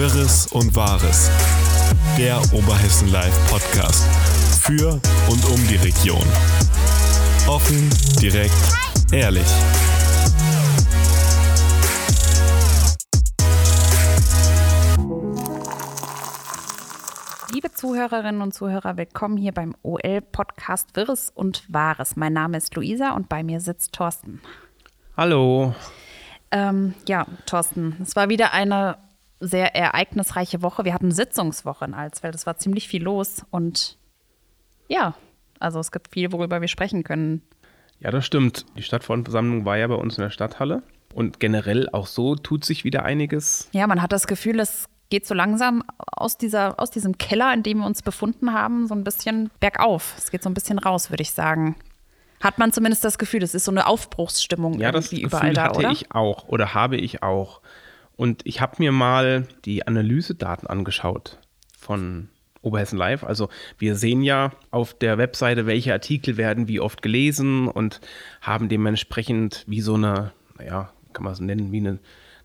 Wirres und Wahres. Der Oberhessen Live Podcast. Für und um die Region. Offen, direkt, ehrlich. Liebe Zuhörerinnen und Zuhörer, willkommen hier beim OL-Podcast Wirres und Wahres. Mein Name ist Luisa und bei mir sitzt Thorsten. Hallo. Ähm, ja, Thorsten, es war wieder eine sehr ereignisreiche Woche. Wir hatten Sitzungswoche in Alsfeld. Es war ziemlich viel los und ja, also es gibt viel, worüber wir sprechen können. Ja, das stimmt. Die Stadtversammlung war ja bei uns in der Stadthalle. Und generell auch so tut sich wieder einiges. Ja, man hat das Gefühl, es geht so langsam aus, dieser, aus diesem Keller, in dem wir uns befunden haben, so ein bisschen bergauf. Es geht so ein bisschen raus, würde ich sagen. Hat man zumindest das Gefühl, es ist so eine Aufbruchsstimmung ja, das irgendwie Gefühl überall da, hatte oder? ich auch oder habe ich auch. Und ich habe mir mal die Analysedaten angeschaut von Oberhessen Live. Also wir sehen ja auf der Webseite, welche Artikel werden wie oft gelesen und haben dementsprechend wie so eine, naja, kann man es nennen, wie eine,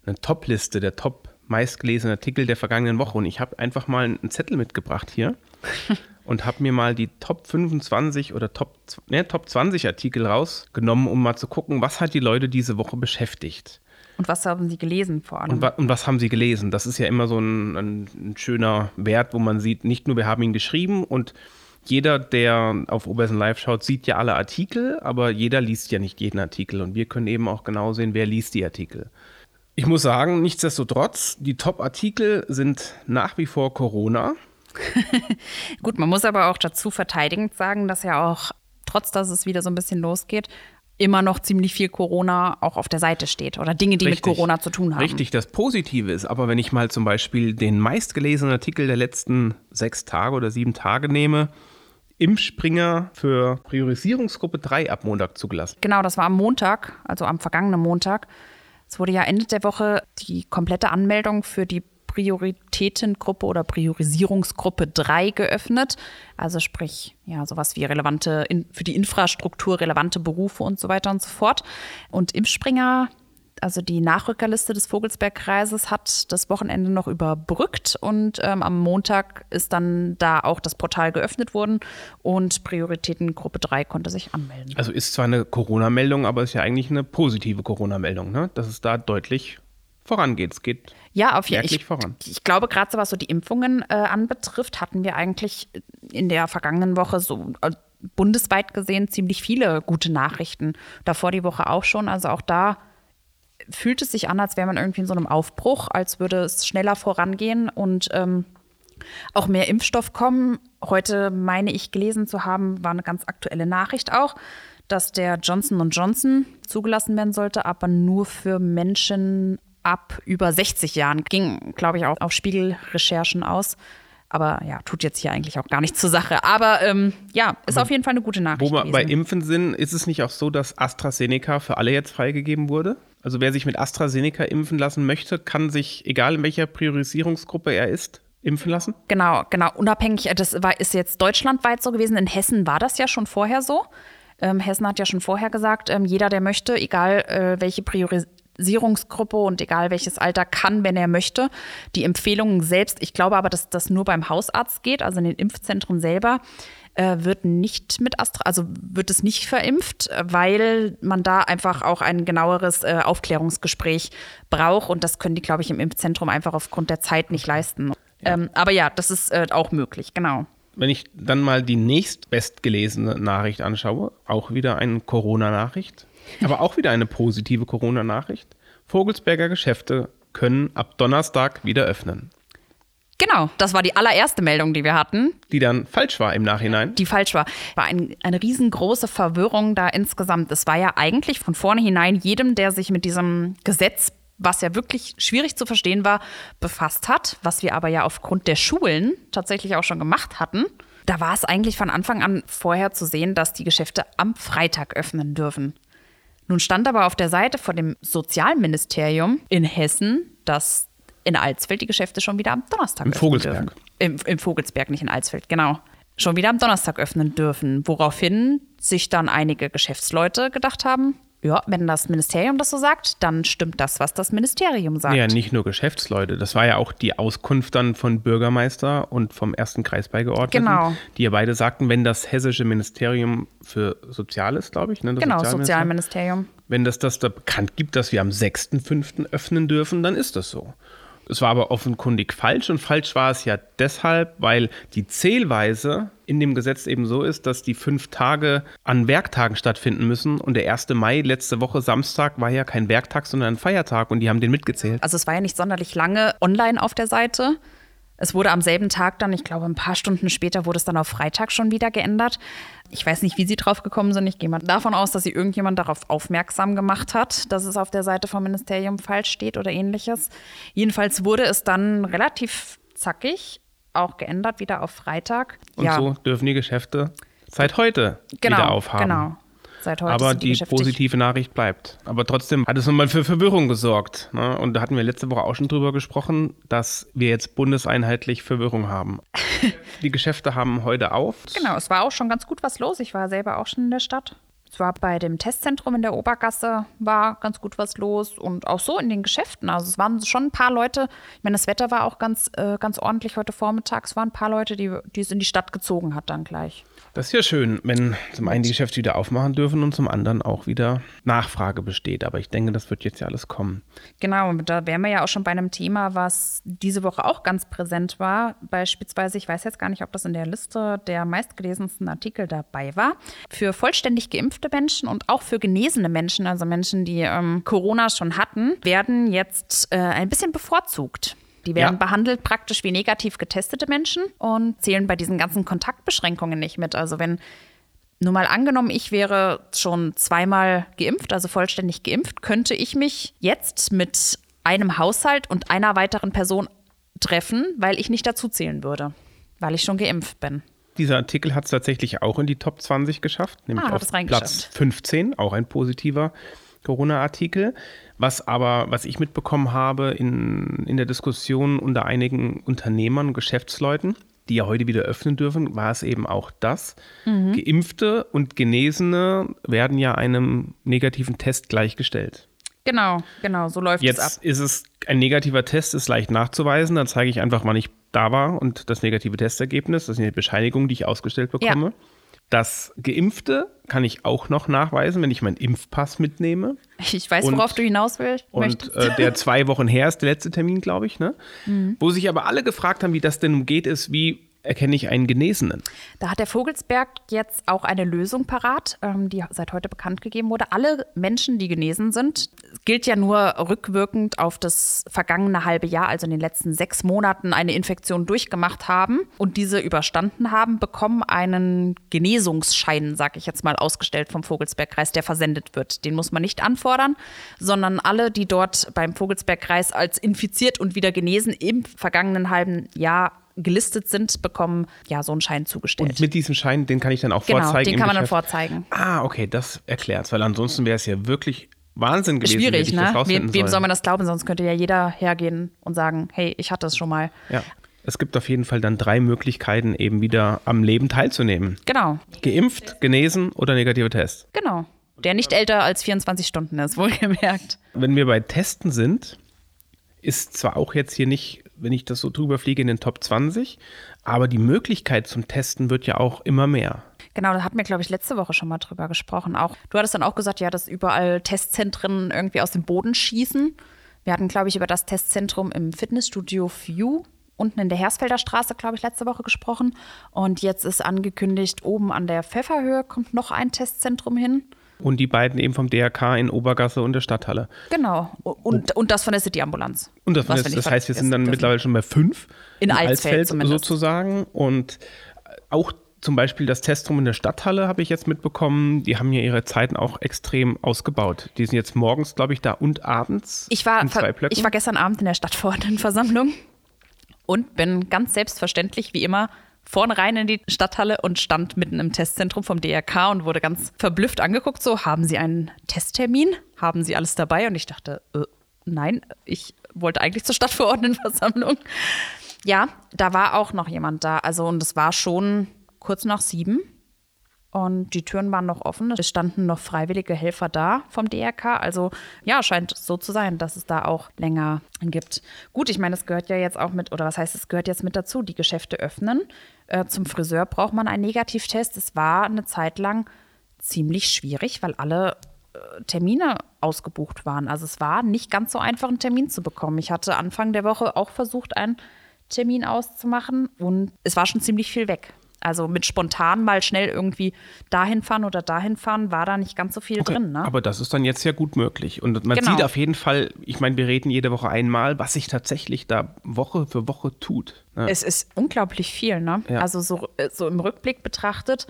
eine Top-Liste der top meistgelesenen Artikel der vergangenen Woche. Und ich habe einfach mal einen Zettel mitgebracht hier und habe mir mal die Top 25 oder Top, ne, Top 20 Artikel rausgenommen, um mal zu gucken, was hat die Leute diese Woche beschäftigt. Und was haben Sie gelesen vor allem? Und, wa und, was haben Sie gelesen? Das ist ja immer so ein, ein, ein, schöner Wert, wo man sieht, nicht nur wir haben ihn geschrieben und jeder, der auf Obersen Live schaut, sieht ja alle Artikel, aber jeder liest ja nicht jeden Artikel und wir können eben auch genau sehen, wer liest die Artikel. Ich muss sagen, nichtsdestotrotz, die Top-Artikel sind nach wie vor Corona. Gut, man muss aber auch dazu verteidigend sagen, dass ja auch, trotz dass es wieder so ein bisschen losgeht, immer noch ziemlich viel Corona auch auf der Seite steht oder Dinge, die Richtig. mit Corona zu tun haben. Richtig, das Positive ist, aber wenn ich mal zum Beispiel den meistgelesenen Artikel der letzten sechs Tage oder sieben Tage nehme, Impfspringer für Priorisierungsgruppe 3 ab Montag zugelassen. Genau, das war am Montag, also am vergangenen Montag. Es wurde ja Ende der Woche die komplette Anmeldung für die Prioritätengruppe oder Priorisierungsgruppe 3 geöffnet. Also sprich, ja, sowas wie relevante, für die Infrastruktur relevante Berufe und so weiter und so fort. Und Impfspringer, also die Nachrückerliste des Vogelsbergkreises hat das Wochenende noch überbrückt und ähm, am Montag ist dann da auch das Portal geöffnet worden und Prioritätengruppe 3 konnte sich anmelden. Also ist zwar eine Corona-Meldung, aber ist ja eigentlich eine positive Corona-Meldung, ne? dass es da deutlich vorangeht. Es geht ja, auf jeden Fall. Ich, ich glaube, gerade so was so die Impfungen äh, anbetrifft, hatten wir eigentlich in der vergangenen Woche so äh, bundesweit gesehen ziemlich viele gute Nachrichten. Davor die Woche auch schon. Also auch da fühlt es sich an, als wäre man irgendwie in so einem Aufbruch, als würde es schneller vorangehen und ähm, auch mehr Impfstoff kommen. Heute meine ich gelesen zu haben, war eine ganz aktuelle Nachricht auch, dass der Johnson Johnson zugelassen werden sollte, aber nur für Menschen ab über 60 Jahren. Ging, glaube ich, auch auf Spiegelrecherchen aus. Aber ja, tut jetzt hier eigentlich auch gar nichts zur Sache. Aber ähm, ja, ist Aber auf jeden Fall eine gute Nachricht. Wo wir bei Impfen sind, ist es nicht auch so, dass AstraZeneca für alle jetzt freigegeben wurde? Also wer sich mit AstraZeneca impfen lassen möchte, kann sich, egal in welcher Priorisierungsgruppe er ist, impfen lassen? Genau, genau. Unabhängig, das war, ist jetzt deutschlandweit so gewesen. In Hessen war das ja schon vorher so. Ähm, Hessen hat ja schon vorher gesagt, ähm, jeder, der möchte, egal äh, welche Priorisierungsgruppe und egal welches Alter, kann, wenn er möchte. Die Empfehlungen selbst, ich glaube aber, dass das nur beim Hausarzt geht, also in den Impfzentren selber, äh, wird nicht mit Astra, also wird es nicht verimpft, weil man da einfach auch ein genaueres äh, Aufklärungsgespräch braucht und das können die, glaube ich, im Impfzentrum einfach aufgrund der Zeit nicht leisten. Ja. Ähm, aber ja, das ist äh, auch möglich, genau. Wenn ich dann mal die nächstbestgelesene Nachricht anschaue, auch wieder eine Corona-Nachricht, aber auch wieder eine positive Corona-Nachricht. Vogelsberger Geschäfte können ab Donnerstag wieder öffnen. Genau, das war die allererste Meldung, die wir hatten. Die dann falsch war im Nachhinein. Die falsch war. War ein, eine riesengroße Verwirrung da insgesamt. Es war ja eigentlich von vornherein jedem, der sich mit diesem Gesetz, was ja wirklich schwierig zu verstehen war, befasst hat, was wir aber ja aufgrund der Schulen tatsächlich auch schon gemacht hatten. Da war es eigentlich von Anfang an vorher zu sehen, dass die Geschäfte am Freitag öffnen dürfen. Nun stand aber auf der Seite von dem Sozialministerium in Hessen, dass in Alsfeld die Geschäfte schon wieder am Donnerstag Im öffnen Vogelsberg. dürfen. Im, Im Vogelsberg, nicht in Alsfeld, genau. Schon wieder am Donnerstag öffnen dürfen. Woraufhin sich dann einige Geschäftsleute gedacht haben, ja, wenn das Ministerium das so sagt, dann stimmt das, was das Ministerium sagt. Ja, nicht nur Geschäftsleute. Das war ja auch die Auskunft dann von Bürgermeister und vom ersten Kreisbeigeordneten, Genau. die ja beide sagten, wenn das hessische Ministerium für Soziales, glaube ich, ne, genau, Sozialministerium, Sozialministerium. wenn das das da bekannt gibt, dass wir am 6.5. öffnen dürfen, dann ist das so. Es war aber offenkundig falsch und falsch war es ja deshalb, weil die Zählweise in dem Gesetz eben so ist, dass die fünf Tage an Werktagen stattfinden müssen und der 1. Mai letzte Woche Samstag war ja kein Werktag, sondern ein Feiertag und die haben den mitgezählt. Also es war ja nicht sonderlich lange online auf der Seite. Es wurde am selben Tag dann, ich glaube, ein paar Stunden später wurde es dann auf Freitag schon wieder geändert. Ich weiß nicht, wie sie drauf gekommen sind. Ich gehe mal davon aus, dass sie irgendjemand darauf aufmerksam gemacht hat, dass es auf der Seite vom Ministerium falsch steht oder ähnliches. Jedenfalls wurde es dann relativ zackig auch geändert, wieder auf Freitag. Und ja, so dürfen die Geschäfte seit heute genau, wieder aufhaben. Genau. Seit heute Aber die dicht. positive Nachricht bleibt. Aber trotzdem hat es nochmal für Verwirrung gesorgt. Ne? Und da hatten wir letzte Woche auch schon drüber gesprochen, dass wir jetzt bundeseinheitlich Verwirrung haben. die Geschäfte haben heute auf. Genau, es war auch schon ganz gut was los. Ich war selber auch schon in der Stadt. Es war bei dem Testzentrum in der Obergasse war ganz gut was los und auch so in den Geschäften. Also es waren schon ein paar Leute. Ich meine, das Wetter war auch ganz, äh, ganz ordentlich heute Vormittag. Es waren ein paar Leute, die, die es in die Stadt gezogen hat dann gleich. Das ist ja schön, wenn zum einen die Geschäfte wieder aufmachen dürfen und zum anderen auch wieder Nachfrage besteht. Aber ich denke, das wird jetzt ja alles kommen. Genau, da wären wir ja auch schon bei einem Thema, was diese Woche auch ganz präsent war. Beispielsweise, ich weiß jetzt gar nicht, ob das in der Liste der meistgelesensten Artikel dabei war. Für vollständig geimpfte Menschen und auch für genesene Menschen, also Menschen, die ähm, Corona schon hatten, werden jetzt äh, ein bisschen bevorzugt. Die werden Ja. behandelt praktisch wie negativ getestete Menschen und zählen bei diesen ganzen Kontaktbeschränkungen nicht mit. Also wenn nur mal angenommen, ich wäre schon zweimal geimpft, also vollständig geimpft, könnte ich mich jetzt mit einem Haushalt und einer weiteren Person treffen, weil ich nicht dazu zählen würde, weil ich schon geimpft bin. Dieser Artikel hat es tatsächlich auch in die Top 20 geschafft, nämlich Ah, auf es. Platz 15, auch ein positiver Corona-Artikel. Was aber, was ich mitbekommen habe in, in der Diskussion unter einigen Unternehmern und Geschäftsleuten, die ja heute wieder öffnen dürfen, war es eben auch das. Mhm. Geimpfte und Genesene werden ja einem negativen Test gleichgestellt. Genau, genau, so läuft es Jetzt ab. ist es ein negativer Test, ist leicht nachzuweisen. Dann zeige ich einfach, wann ich da war und das negative Testergebnis. Das ist eine Bescheinigung, die ich ausgestellt bekomme. Das Geimpfte kann ich auch noch nachweisen, wenn ich meinen Impfpass mitnehme. Ich weiß, und- worauf du hinaus willst. Und möchtest. äh, der zwei Wochen her ist der letzte Termin, glaube ich. Ne? Mhm. Wo sich aber alle gefragt haben, wie das denn umgeht, ist, wie erkenne ich einen Genesenen? Da hat der Vogelsberg jetzt auch eine Lösung parat, ähm, die seit heute bekannt gegeben wurde. Alle Menschen, die genesen sind, gilt ja nur rückwirkend auf das vergangene halbe Jahr, also in den letzten sechs Monaten eine Infektion durchgemacht haben und diese überstanden haben, bekommen einen Genesungsschein, sag ich jetzt mal, ausgestellt vom Vogelsbergkreis, der versendet wird. Den muss man nicht anfordern, sondern alle, die dort beim Vogelsbergkreis als infiziert und wieder genesen im vergangenen halben Jahr gelistet sind, bekommen ja so einen Schein zugestellt. Und mit diesem Schein, den kann ich dann auch Genau, vorzeigen. den kann man dann vorzeigen. Ah, okay, das erklärt weil ansonsten wäre es ja wirklich Wahnsinn gewesen. Schwierig, ne? Wem, wem soll man das glauben? Sonst könnte ja jeder hergehen und sagen, hey, ich hatte es schon mal. Ja. Es gibt auf jeden Fall dann drei Möglichkeiten, eben wieder am Leben teilzunehmen. Genau, Geimpft, genesen oder negativer Test. genau. Der nicht älter als 24 Stunden ist, wohlgemerkt. Wenn wir bei Testen sind, ist zwar auch jetzt hier nicht, wenn ich das so drüber fliege, in den Top 20, aber die Möglichkeit zum Testen wird ja auch immer mehr. Genau, da hatten wir, glaube ich, letzte Woche schon mal drüber gesprochen. Auch, du hattest dann auch gesagt, ja, dass überall Testzentren irgendwie aus dem Boden schießen. Wir hatten, glaube ich, über das Testzentrum im Fitnessstudio View unten in der Hersfelder Straße, glaube ich, letzte Woche gesprochen. Und jetzt ist angekündigt, oben an der Pfefferhöhe kommt noch ein Testzentrum hin. Und die beiden eben vom DRK in Obergasse und der Stadthalle. Genau. Und, und das von der City Ambulanz. Und das, wir nicht das heißt, wir sind dann mittlerweile schon bei fünf. In Alsfeld zumindest. sozusagen. Und auch zum Beispiel das Testrum in der Stadthalle habe ich jetzt mitbekommen. Die haben ja ihre Zeiten auch extrem ausgebaut. Die sind jetzt morgens, glaube ich, da und abends Ich war, in ich war gestern Abend in der Stadtverordnetenversammlung und bin ganz selbstverständlich, wie immer, vorne rein in die Stadthalle und stand mitten im Testzentrum vom DRK und wurde ganz verblüfft angeguckt. So, haben Sie einen Testtermin? Haben Sie alles dabei? Und ich dachte, äh, nein, ich wollte eigentlich zur Stadtverordnetenversammlung. Ja, da war auch noch jemand da. Also, und es war schon kurz nach sieben. Und die Türen waren noch offen. Es standen noch freiwillige Helfer da vom DRK. Also ja, scheint so zu sein, dass es da auch länger gibt. Gut, ich meine, es gehört ja jetzt auch mit, oder was heißt, es gehört jetzt mit dazu, die Geschäfte öffnen. Äh, zum Friseur braucht man einen Negativtest. Es war eine Zeit lang ziemlich schwierig, weil alle äh, Termine ausgebucht waren. Also es war nicht ganz so einfach, einen Termin zu bekommen. Ich hatte Anfang der Woche auch versucht, einen Termin auszumachen und es war schon ziemlich viel weg. Also mit spontan mal schnell irgendwie dahin fahren oder dahin fahren, war da nicht ganz so viel okay, drin. Ne? Aber das ist dann jetzt ja gut möglich. Und man genau. sieht auf jeden Fall, ich meine, wir reden jede Woche einmal, was sich tatsächlich da Woche für Woche tut. Ne? Es ist unglaublich viel, ne? Ja. Also so, äh, so im Rückblick betrachtet,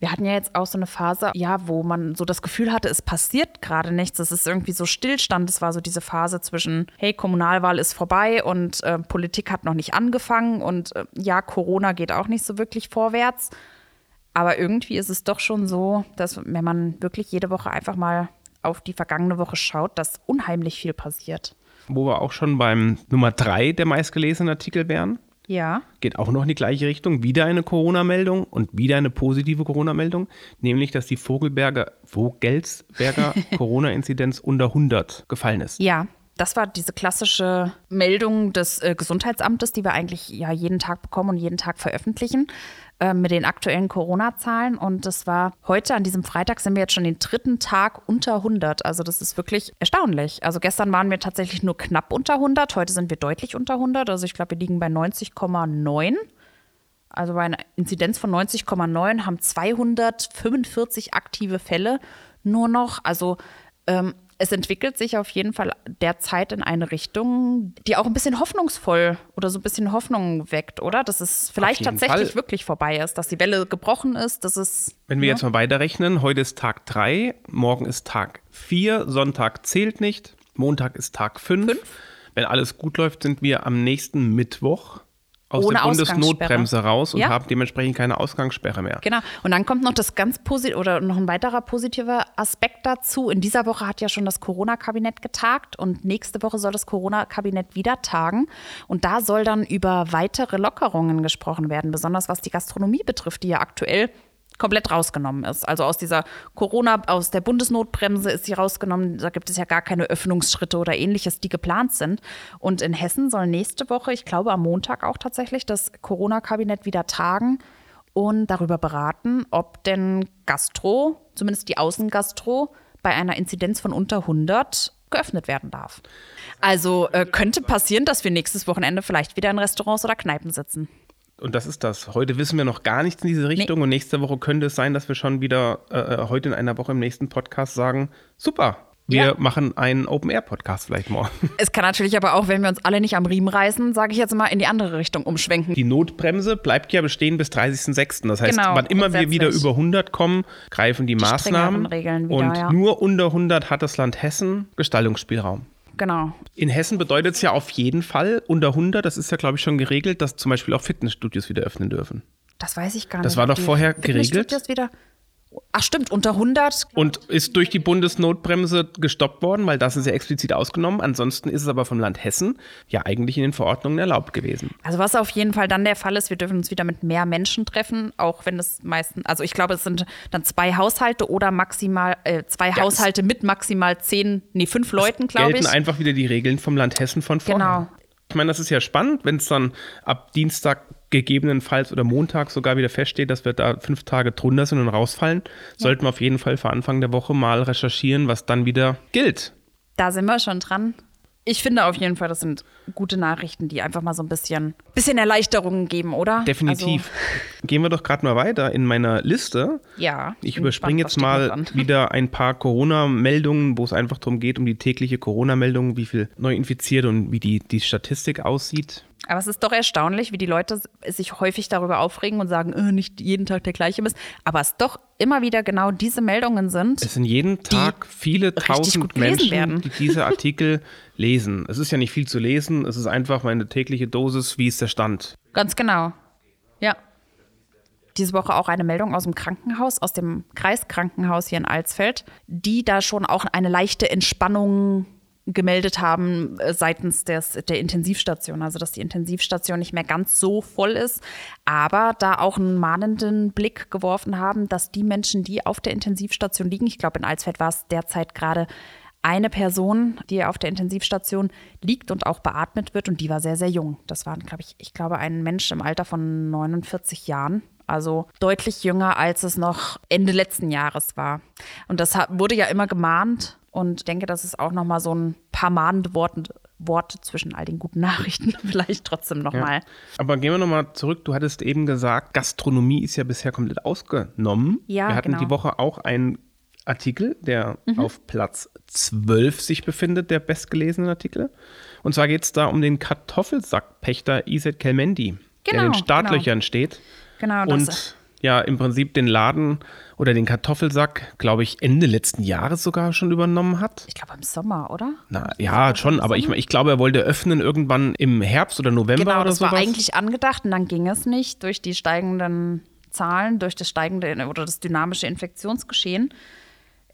wir hatten ja jetzt auch so eine Phase, ja, wo man so das Gefühl hatte, es passiert gerade nichts. Es ist irgendwie so Stillstand. Es war so diese Phase zwischen, hey, Kommunalwahl ist vorbei und äh, Politik hat noch nicht angefangen und äh, ja, Corona geht auch nicht so wirklich vorwärts. Aber irgendwie ist es doch schon so, dass wenn man wirklich jede Woche einfach mal auf die vergangene Woche schaut, dass unheimlich viel passiert. Wo wir auch schon beim Nummer drei der meistgelesenen Artikel wären. Ja. Geht auch noch in die gleiche Richtung. Wieder eine Corona-Meldung und wieder eine positive Corona-Meldung, nämlich, dass die Vogelberger, Vogelsberger Corona-Inzidenz unter 100 gefallen ist. Ja. Das war diese klassische Meldung des äh, Gesundheitsamtes, die wir eigentlich ja jeden Tag bekommen und jeden Tag veröffentlichen. Äh, mit den aktuellen Corona-Zahlen. Und das war heute, an diesem Freitag, sind wir jetzt schon den dritten Tag unter 100. Also das ist wirklich erstaunlich. Also gestern waren wir tatsächlich nur knapp unter 100. Heute sind wir deutlich unter 100. Also ich glaube, wir liegen bei 90,9. Also bei einer Inzidenz von 90,9 haben 245 aktive Fälle nur noch. Also ähm, es entwickelt sich auf jeden Fall derzeit in eine Richtung, die auch ein bisschen hoffnungsvoll oder so ein bisschen Hoffnung weckt, oder? Dass es vielleicht tatsächlich Fall. wirklich vorbei ist, dass die Welle gebrochen ist, dass es. Wenn wir ja? jetzt mal weiterrechnen, heute ist Tag 3, morgen ist Tag 4, Sonntag zählt nicht, Montag ist Tag 5. Wenn alles gut läuft, sind wir am nächsten Mittwoch aus Ohne der Bundesnotbremse raus und ja. haben dementsprechend keine Ausgangssperre mehr. Genau. Und dann kommt noch das ganz positiv oder noch ein weiterer positiver Aspekt dazu. In dieser Woche hat ja schon das Corona-Kabinett getagt und nächste Woche soll das Corona-Kabinett wieder tagen. Und da soll dann über weitere Lockerungen gesprochen werden, besonders was die Gastronomie betrifft, die ja aktuell komplett rausgenommen ist. Also aus dieser Corona, aus der Bundesnotbremse ist sie rausgenommen. Da gibt es ja gar keine Öffnungsschritte oder ähnliches, die geplant sind. Und in Hessen soll nächste Woche, ich glaube am Montag auch tatsächlich, das Corona-Kabinett wieder tagen und darüber beraten, ob denn Gastro, zumindest die Außengastro, bei einer Inzidenz von unter 100 geöffnet werden darf. Also äh, könnte passieren, dass wir nächstes Wochenende vielleicht wieder in Restaurants oder Kneipen sitzen. Und das ist das. Heute wissen wir noch gar nichts in diese Richtung nee. und nächste Woche könnte es sein, dass wir schon wieder äh, äh, heute in einer Woche im nächsten Podcast sagen, super, wir ja. machen einen Open-Air-Podcast vielleicht morgen. Es kann natürlich aber auch, wenn wir uns alle nicht am Riemen reißen, sage ich jetzt mal, in die andere Richtung umschwenken. Die Notbremse bleibt ja bestehen bis 30.06. Das heißt, genau, wann immer wir wieder über 100 kommen, greifen die, die Maßnahmen. Wieder, und ja. nur unter 100 hat das Land Hessen Gestaltungsspielraum. Genau. In Hessen bedeutet es ja auf jeden Fall unter 100, das ist ja, glaube ich, schon geregelt, dass zum Beispiel auch Fitnessstudios wieder öffnen dürfen. Das weiß ich gar nicht. Das war doch vorher geregelt. Wieder Ach stimmt, unter 100. Und ist durch die Bundesnotbremse gestoppt worden, weil das ist ja explizit ausgenommen. Ansonsten ist es aber vom Land Hessen ja eigentlich in den Verordnungen erlaubt gewesen. Also was auf jeden Fall dann der Fall ist, wir dürfen uns wieder mit mehr Menschen treffen, auch wenn es meistens, also ich glaube, es sind dann zwei Haushalte oder maximal, äh, zwei ja, Haushalte mit maximal zehn, nee, fünf Leuten, glaube ich. gelten einfach wieder die Regeln vom Land Hessen von vorher. Genau. Ich meine, das ist ja spannend, wenn es dann ab Dienstag gegebenenfalls oder Montag sogar wieder feststeht, dass wir da fünf Tage drunter sind und rausfallen, ja. sollten wir auf jeden Fall vor Anfang der Woche mal recherchieren, was dann wieder gilt. Da sind wir schon dran. Ich finde auf jeden Fall, das sind gute Nachrichten, die einfach mal so ein bisschen, bisschen Erleichterungen geben, oder? Definitiv. Also, Gehen wir doch gerade mal weiter in meiner Liste. Ja. Ich überspringe jetzt mal wieder ein paar Corona-Meldungen, wo es einfach darum geht, um die tägliche Corona-Meldung, wie viel neu infiziert und wie die, die Statistik aussieht. Aber es ist doch erstaunlich, wie die Leute sich häufig darüber aufregen und sagen, äh, nicht jeden Tag der gleiche ist. Aber es doch immer wieder genau diese Meldungen sind. Es sind jeden Tag viele tausend Menschen, werden. die diese Artikel lesen. Es ist ja nicht viel zu lesen, es ist einfach meine tägliche Dosis, wie ist der Stand. Ganz genau. Ja. Diese Woche auch eine Meldung aus dem Krankenhaus, aus dem Kreiskrankenhaus hier in Alsfeld, die da schon auch eine leichte Entspannung gemeldet haben äh, seitens des, der Intensivstation, also dass die Intensivstation nicht mehr ganz so voll ist, aber da auch einen mahnenden Blick geworfen haben, dass die Menschen, die auf der Intensivstation liegen, ich glaube in Alsfeld war es derzeit gerade eine Person, die auf der Intensivstation liegt und auch beatmet wird und die war sehr, sehr jung. Das war, glaube ich, ich glaube, ein Mensch im Alter von 49 Jahren. Also deutlich jünger, als es noch Ende letzten Jahres war. Und das wurde ja immer gemahnt und denke, das ist auch noch mal so ein paar mahnende Worte, Worte zwischen all den guten Nachrichten vielleicht trotzdem noch ja. mal. Aber gehen wir noch mal zurück. Du hattest eben gesagt, Gastronomie ist ja bisher komplett ausgenommen. Ja, wir hatten genau. die Woche auch einen Artikel, der mhm. auf Platz 12 sich befindet, der bestgelesene Artikel. Und zwar geht es da um den Kartoffelsackpächter Iset Kelmendi, genau, der in den genau, Startlöchern genau. steht. Genau. Und ja, im Prinzip den Laden oder den Kartoffelsack, glaube ich, Ende letzten Jahres sogar schon übernommen hat. Ich glaube im Sommer, oder? Na ja, schon, aber ich, ich glaube, er wollte öffnen irgendwann im Herbst oder November genau, oder so. Das war eigentlich angedacht und dann ging es nicht durch die steigenden Zahlen, durch das steigende oder das dynamische Infektionsgeschehen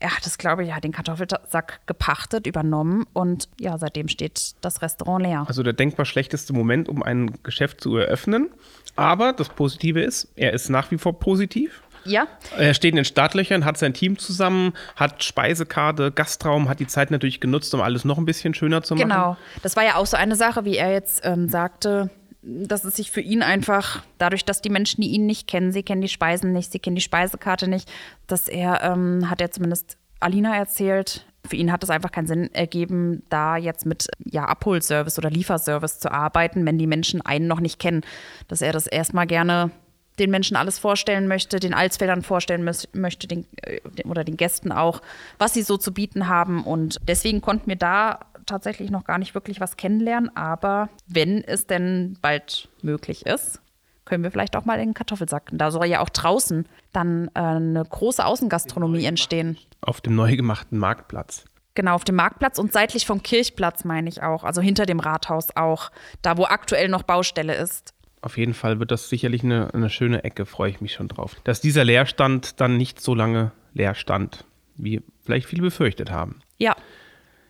er hat es, glaube ich, ja, den Kartoffelsack gepachtet, übernommen und ja, seitdem steht das Restaurant leer. Also der denkbar schlechteste Moment, um ein Geschäft zu eröffnen. Aber das Positive ist, er ist nach wie vor positiv. Ja. Er steht in den Startlöchern, hat sein Team zusammen, hat Speisekarte, Gastraum, hat die Zeit natürlich genutzt, um alles noch ein bisschen schöner zu machen. Genau. Das war ja auch so eine Sache, wie er jetzt ähm, sagte, dass es sich für ihn einfach, dadurch, dass die Menschen, die ihn nicht kennen, sie kennen die Speisen nicht, sie kennen die Speisekarte nicht, dass er, ähm, hat er zumindest Alina erzählt, für ihn hat es einfach keinen Sinn ergeben, da jetzt mit ja, Abholservice oder Lieferservice zu arbeiten, wenn die Menschen einen noch nicht kennen. Dass er das erstmal gerne den Menschen alles vorstellen möchte, den Alsfeldern vorstellen möchte, den, äh, oder den Gästen auch, was sie so zu bieten haben. Und deswegen konnten wir da tatsächlich noch gar nicht wirklich was kennenlernen. Aber wenn es denn bald möglich ist, können wir vielleicht auch mal in den Kartoffelsack. Da soll ja auch draußen dann äh, eine große Außengastronomie entstehen. Auf dem neu gemachten Marktplatz. Genau, auf dem Marktplatz und seitlich vom Kirchplatz meine ich auch, also hinter dem Rathaus auch, da wo aktuell noch Baustelle ist. Auf jeden Fall wird das sicherlich eine, eine schöne Ecke, freue ich mich schon drauf. Dass dieser Leerstand dann nicht so lange leer stand, wie vielleicht viele befürchtet haben. Ja.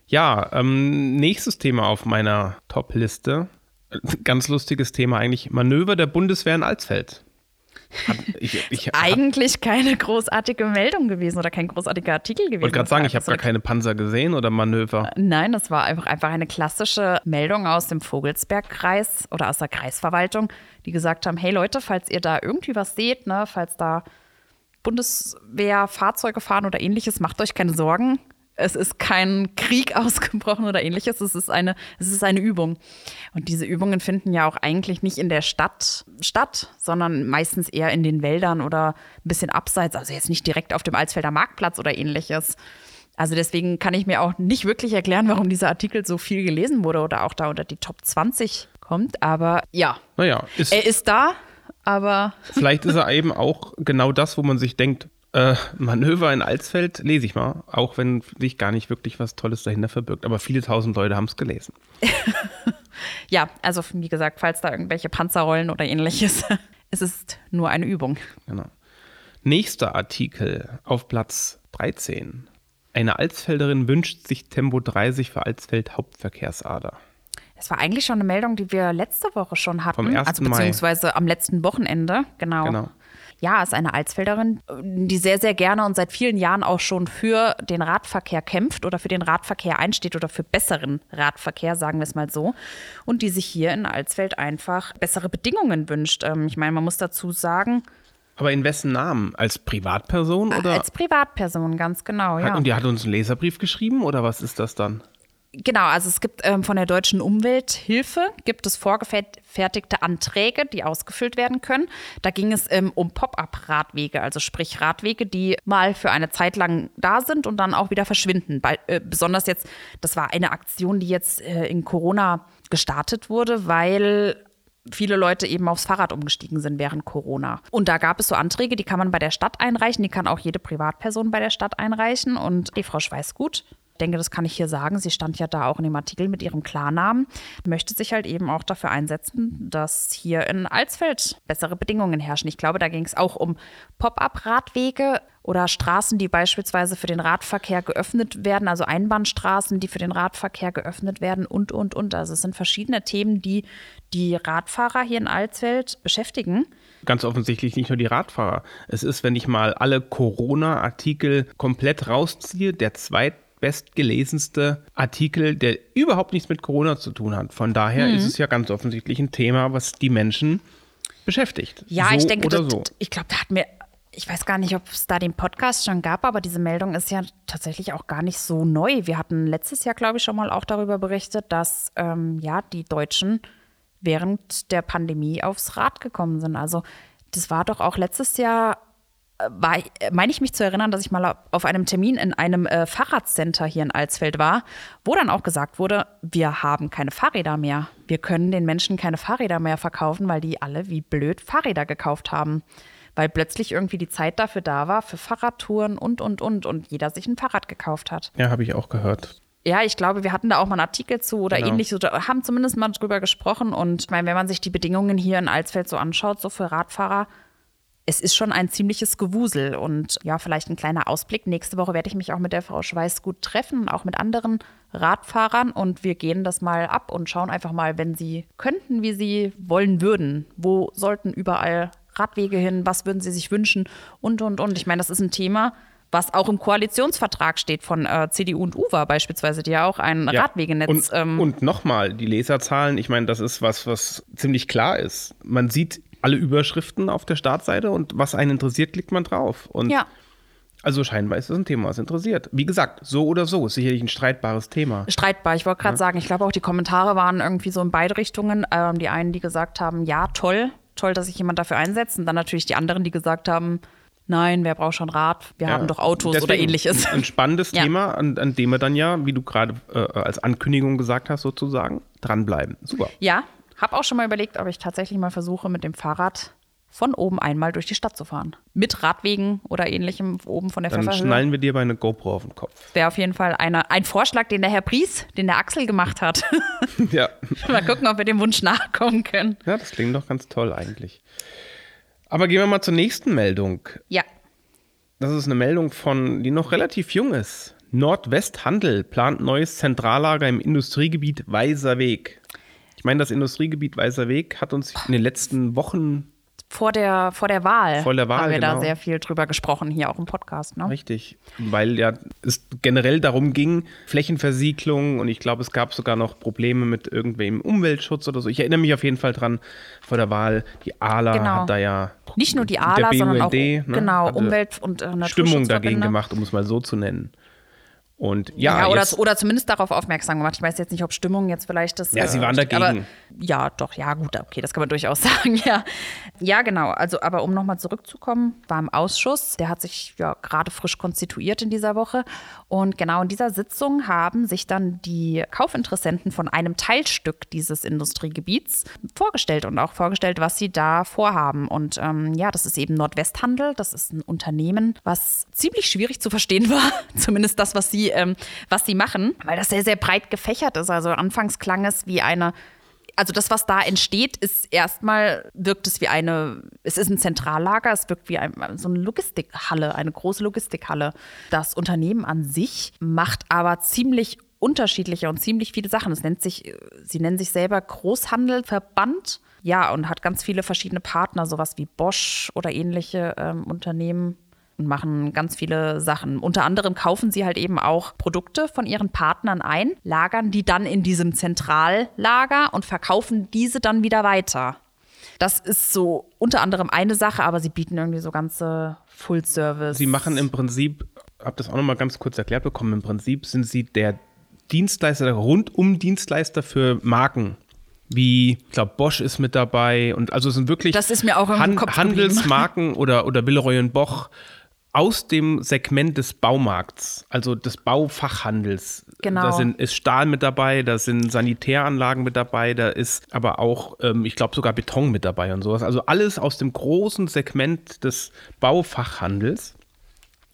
Ja, ähm, nächstes Thema auf meiner Top-Liste. Ganz lustiges Thema eigentlich. Manöver der Bundeswehr in Alsfeld. Ich, ich, Eigentlich keine großartige Meldung gewesen oder kein großartiger Artikel gewesen. Ich wollte gerade sagen, ich habe gar keine Panzer gesehen oder Manöver. Nein, das war einfach, einfach eine klassische Meldung aus dem Vogelsbergkreis oder aus der Kreisverwaltung, die gesagt haben: Hey Leute, falls ihr da irgendwie was seht, ne, falls da Bundeswehrfahrzeuge fahren oder ähnliches, macht euch keine Sorgen es ist kein Krieg ausgebrochen oder ähnliches, es ist eine, es ist eine Übung. Und diese Übungen finden ja auch eigentlich nicht in der Stadt statt, sondern meistens eher in den Wäldern oder ein bisschen abseits, also jetzt nicht direkt auf dem Alsfelder Marktplatz oder ähnliches. Also deswegen kann ich mir auch nicht wirklich erklären, warum dieser Artikel so viel gelesen wurde oder auch da unter die Top 20 kommt. Aber ja, naja, ist er ist da, aber. Vielleicht ist er eben auch genau das, wo man sich denkt, äh, Manöver in Alsfeld lese ich mal, auch wenn sich gar nicht wirklich was Tolles dahinter verbirgt. Aber viele tausend Leute haben es gelesen. ja, also wie gesagt, falls da irgendwelche Panzer rollen oder ähnliches, es ist nur eine Übung. Genau. Nächster Artikel auf Platz 13. Eine Alsfelderin wünscht sich Tempo 30 für Alsfeld Hauptverkehrsader. Es war eigentlich schon eine Meldung, die wir letzte Woche schon hatten. Vom 1. Also beziehungsweise Mai. am letzten Wochenende, genau. genau ja, ist eine Alsfelderin, die sehr, sehr gerne und seit vielen Jahren auch schon für den Radverkehr kämpft oder für den Radverkehr einsteht oder für besseren Radverkehr, sagen wir es mal so. Und die sich hier in Alsfeld einfach bessere Bedingungen wünscht. Ähm, ich meine, man muss dazu sagen, aber in wessen Namen? Als Privatperson oder? Als Privatperson, ganz genau, ja. Und die hat uns einen Leserbrief geschrieben oder was ist das dann? Genau, also es gibt ähm, von der deutschen Umwelthilfe gibt es vorgefertigte Anträge, die ausgefüllt werden können. Da ging es ähm, um Pop-up-Radwege, also sprich Radwege, die mal für eine Zeit lang da sind und dann auch wieder verschwinden. Bei, äh, besonders jetzt, das war eine Aktion, die jetzt äh, in Corona gestartet wurde, weil viele Leute eben aufs Fahrrad umgestiegen sind während Corona. Und da gab es so Anträge, die kann man bei der Stadt einreichen, die kann auch jede Privatperson bei der Stadt einreichen. Und die Frau Schweißgut Denke, das kann ich hier sagen. Sie stand ja da auch in dem Artikel mit ihrem Klarnamen, möchte sich halt eben auch dafür einsetzen, dass hier in Alsfeld bessere Bedingungen herrschen. Ich glaube, da ging es auch um Pop-up-Radwege oder Straßen, die beispielsweise für den Radverkehr geöffnet werden, also Einbahnstraßen, die für den Radverkehr geöffnet werden und, und, und. Also es sind verschiedene Themen, die die Radfahrer hier in Alsfeld beschäftigen. Ganz offensichtlich nicht nur die Radfahrer. Es ist, wenn ich mal alle Corona-Artikel komplett rausziehe, der zweitbestgelesenste Artikel, der überhaupt nichts mit Corona zu tun hat. Von daher mhm. ist es ja ganz offensichtlich ein Thema, was die Menschen beschäftigt. Ja, so ich denke, das, so. ich glaube, da hat mir ich weiß gar nicht, ob es da den Podcast schon gab, aber diese Meldung ist ja tatsächlich auch gar nicht so neu. Wir hatten letztes Jahr, glaube ich, schon mal auch darüber berichtet, dass ähm, ja die Deutschen während der Pandemie aufs Rad gekommen sind. Also das war doch auch letztes Jahr, äh, meine ich mich zu erinnern, dass ich mal auf einem Termin in einem äh, Fahrradcenter hier in Alsfeld war, wo dann auch gesagt wurde, wir haben keine Fahrräder mehr. Wir können den Menschen keine Fahrräder mehr verkaufen, weil die alle wie blöd Fahrräder gekauft haben weil plötzlich irgendwie die Zeit dafür da war, für Fahrradtouren und, und, und, und jeder sich ein Fahrrad gekauft hat. Ja, habe ich auch gehört. Ja, ich glaube, wir hatten da auch mal einen Artikel zu oder genau. ähnlich, oder haben zumindest mal drüber gesprochen. Und ich meine, wenn man sich die Bedingungen hier in Alsfeld so anschaut, so für Radfahrer, es ist schon ein ziemliches Gewusel. Und ja, vielleicht ein kleiner Ausblick. Nächste Woche werde ich mich auch mit der Frau Schweißgut treffen, auch mit anderen Radfahrern. Und wir gehen das mal ab und schauen einfach mal, wenn sie könnten, wie sie wollen würden. Wo sollten überall Radwege hin, was würden Sie sich wünschen und, und, und. Ich meine, das ist ein Thema, was auch im Koalitionsvertrag steht von äh, CDU und UWA beispielsweise, die ja auch ein ja. Radwegenetz. Und, ähm, und nochmal, die Leserzahlen, ich meine, das ist was, was ziemlich klar ist. Man sieht alle Überschriften auf der Startseite und was einen interessiert, klickt man drauf. Und ja. Also scheinbar ist das ein Thema, was interessiert. Wie gesagt, so oder so, ist sicherlich ein streitbares Thema. Streitbar, ich wollte gerade ja. sagen, ich glaube auch die Kommentare waren irgendwie so in beide Richtungen. Ähm, die einen, die gesagt haben, ja, toll, toll, dass sich jemand dafür einsetzt. Und dann natürlich die anderen, die gesagt haben, nein, wer braucht schon Rad? Wir ja, haben doch Autos oder ähnliches. Ein spannendes ja. Thema, an, an, dem wir dann ja, wie du gerade äh, als Ankündigung gesagt hast, sozusagen, dranbleiben. Super. Ja, habe auch schon mal überlegt, ob ich tatsächlich mal versuche, mit dem Fahrrad von oben einmal durch die Stadt zu fahren. Mit Radwegen oder ähnlichem oben von der Dann Pfefferhöhe. schnallen wir dir bei eine GoPro auf den Kopf. Wäre auf jeden Fall eine, ein Vorschlag, den der Herr Pries, den der Axel gemacht hat. ja. mal gucken, ob wir dem Wunsch nachkommen können. Ja, das klingt doch ganz toll eigentlich. Aber gehen wir mal zur nächsten Meldung. Ja. Das ist eine Meldung von, die noch relativ jung ist. Nordwesthandel plant neues Zentrallager im Industriegebiet Weißer Weg. Ich meine, das Industriegebiet Weißer Weg hat uns in den letzten Wochen vor der, vor der Wahl, vor der Wahl haben wir genau. da sehr viel drüber gesprochen, hier auch im Podcast. Ne? Richtig, weil ja es generell darum ging, Flächenversiegelung und ich glaube, es gab sogar noch Probleme mit irgendwem Umweltschutz oder so. Ich erinnere mich auf jeden Fall dran, vor der Wahl, die ALA genau. hat da ja nicht nur die ALA, sondern auch ne, genau, Umwelt- und äh, Stimmung dagegen gemacht, um es mal so zu nennen. Und ja, ja oder, oder zumindest darauf aufmerksam gemacht. Ich weiß jetzt nicht, ob Stimmung jetzt vielleicht das. Ja, sie waren dagegen. Aber, ja, doch, ja, gut, okay, das kann man durchaus sagen, ja. Ja, genau. Also, aber um nochmal zurückzukommen, war im Ausschuss, der hat sich ja gerade frisch konstituiert in dieser Woche. Und genau in dieser Sitzung haben sich dann die Kaufinteressenten von einem Teilstück dieses Industriegebiets vorgestellt und auch vorgestellt, was sie da vorhaben. Und ähm, ja, das ist eben Nordwesthandel. Das ist ein Unternehmen, was ziemlich schwierig zu verstehen war. Zumindest das, was sie ähm, was sie machen, weil das sehr, sehr breit gefächert ist. Also anfangs klang es wie eine also das, was da entsteht, ist erstmal, wirkt es wie eine, es ist ein Zentrallager, es wirkt wie ein, so eine Logistikhalle, eine große Logistikhalle. Das Unternehmen an sich macht aber ziemlich unterschiedliche und ziemlich viele Sachen. Es nennt sich, sie nennen sich selber Großhandelverband. Ja, und hat ganz viele verschiedene Partner, sowas wie Bosch oder ähnliche ähm, Unternehmen und machen ganz viele Sachen. Unter anderem kaufen sie halt eben auch Produkte von ihren Partnern ein, lagern die dann in diesem Zentrallager und verkaufen diese dann wieder weiter. Das ist so unter anderem eine Sache, aber sie bieten irgendwie so ganze Full-Service. Sie machen im Prinzip, habe das auch noch mal ganz kurz erklärt bekommen, im Prinzip sind sie der Dienstleister, der Rundum-Dienstleister für Marken wie, ich glaube, Bosch ist mit dabei und also es sind wirklich das ist mir auch Han Handelsmarken oder, oder Villeroy und Boch aus dem Segment des Baumarkts, also des Baufachhandels. Genau. Da sind, ist Stahl mit dabei, da sind Sanitäranlagen mit dabei, da ist aber auch, ähm, ich glaube, sogar Beton mit dabei und sowas. Also alles aus dem großen Segment des Baufachhandels.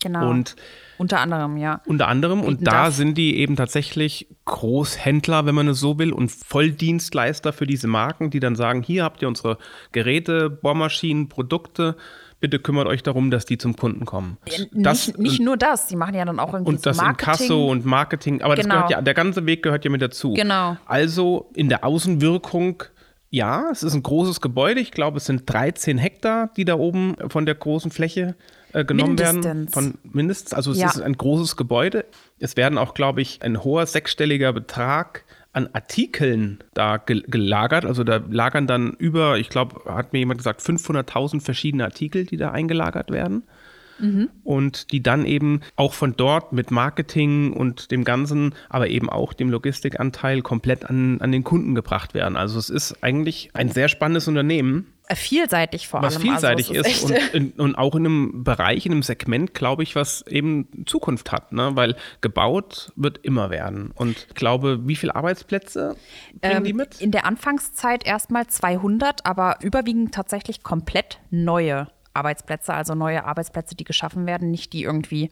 Genau. Und Unter anderem, ja. unter anderem, und da darf. sind die eben tatsächlich Großhändler, wenn man es so will, und Volldienstleister für diese Marken, die dann sagen, hier habt ihr unsere Geräte, Bohrmaschinen, Produkte, bitte kümmert euch darum, dass die zum Kunden kommen. Das- nicht, nicht nur das, die machen ja dann auch irgendwie und das Marketing. Inkasso und Marketing, aber das Genau. gehört ja, der ganze Weg gehört ja mit dazu. Genau. Also in der Außenwirkung, ja, es ist ein großes Gebäude. Ich glaube, es sind 13 Hektar, die da oben von der großen Fläche äh, genommen werden. Mindestens. Von mindestens. Also es Ja. ist ein großes Gebäude. Es werden auch, glaube ich, ein hoher sechsstelliger Betrag an Artikeln da gel- gelagert. Also da lagern dann über, ich glaube, hat mir jemand gesagt, 500.000 verschiedene Artikel, die da eingelagert werden und die dann eben auch von dort mit Marketing und dem Ganzen, aber eben auch dem Logistikanteil komplett an, an den Kunden gebracht werden. Also es ist eigentlich ein sehr spannendes Unternehmen, Vielseitig vor was allem. vielseitig also, es ist, echt- und, in, und auch in einem Bereich, in einem Segment, glaube ich, was eben Zukunft hat, ne? weil gebaut wird immer werden. Und ich glaube, wie viele Arbeitsplätze bringen Ähm, die mit? In der Anfangszeit erstmal 200, aber überwiegend tatsächlich komplett neue Arbeitsplätze, also neue Arbeitsplätze, die geschaffen werden, nicht die irgendwie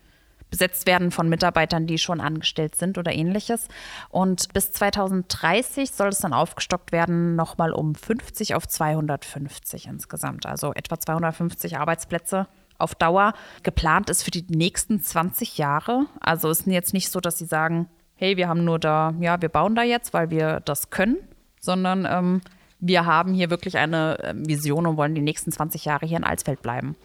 besetzt werden von Mitarbeitern, die schon angestellt sind oder ähnliches. Und bis 2030 soll es dann aufgestockt werden, nochmal um 50 auf 250 insgesamt. Also etwa 250 Arbeitsplätze auf Dauer. Geplant ist für die nächsten 20 Jahre. Also es ist jetzt nicht so, dass sie sagen, hey, wir haben nur da, ja, wir bauen da jetzt, weil wir das können, sondern ähm, wir haben hier wirklich eine ähm, Vision und wollen die nächsten 20 Jahre hier in Alsfeld bleiben.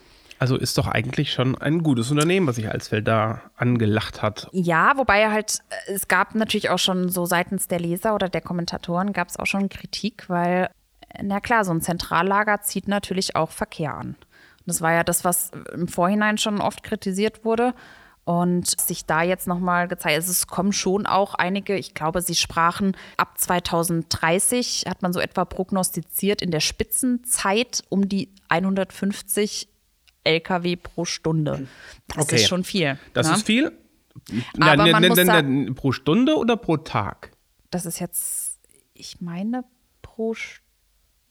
Also ist doch eigentlich schon ein gutes Unternehmen, was sich Alsfeld da angelacht hat. Ja, wobei halt, äh, es gab natürlich auch schon so seitens der Leser oder der Kommentatoren gab es auch schon Kritik, weil, äh, na klar, so ein Zentrallager zieht natürlich auch Verkehr an. Und das war ja das, was im Vorhinein schon oft kritisiert wurde. Und sich da jetzt nochmal gezeigt, also es kommen schon auch einige, ich glaube, sie sprachen ab 2030, hat man so etwa prognostiziert, in der Spitzenzeit um die 150 Lkw pro Stunde. Das Okay. ist schon viel. Das ne? ist viel. Aber man muss ne, sagen- ne, pro Stunde oder pro Tag? Das ist jetzt, ich meine, pro St-